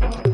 Bye.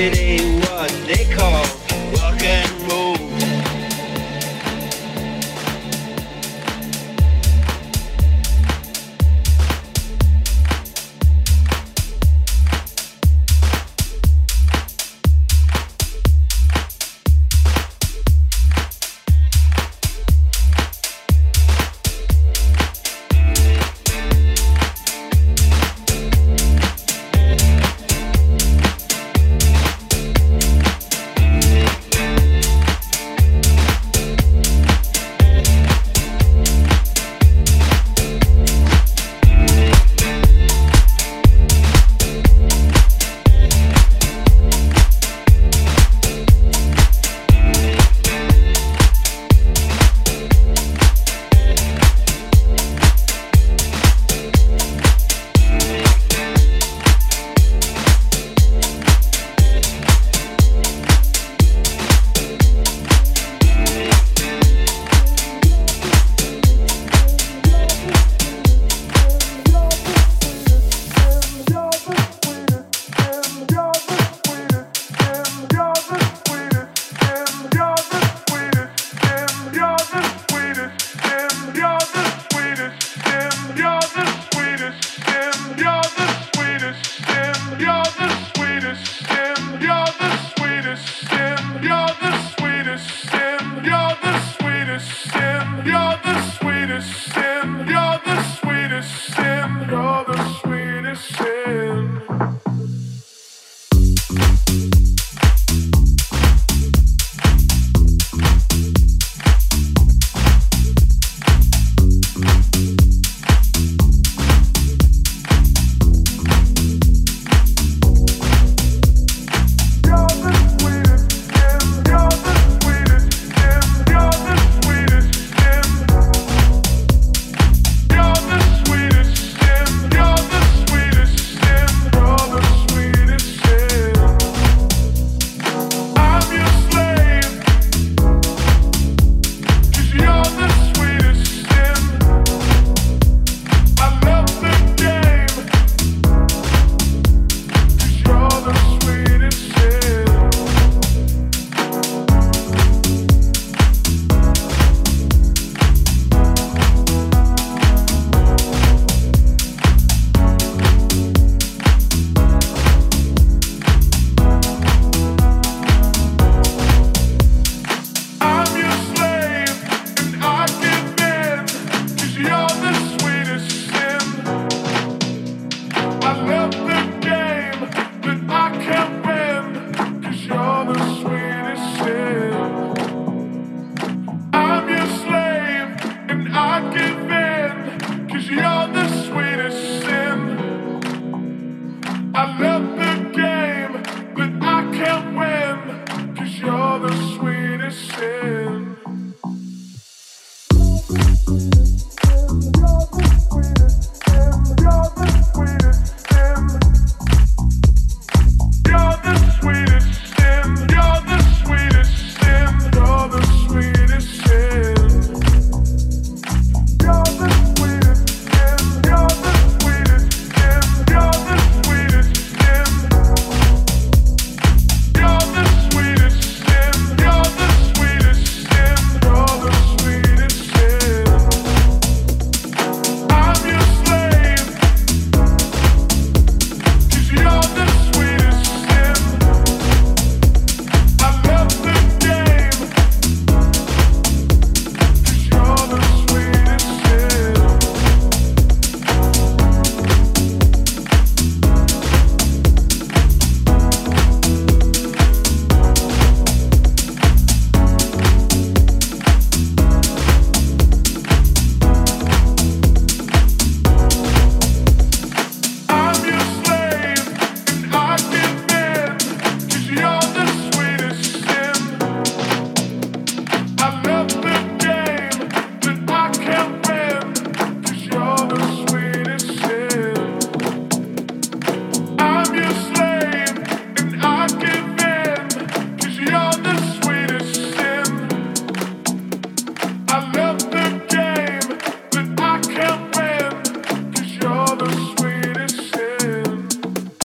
it ain't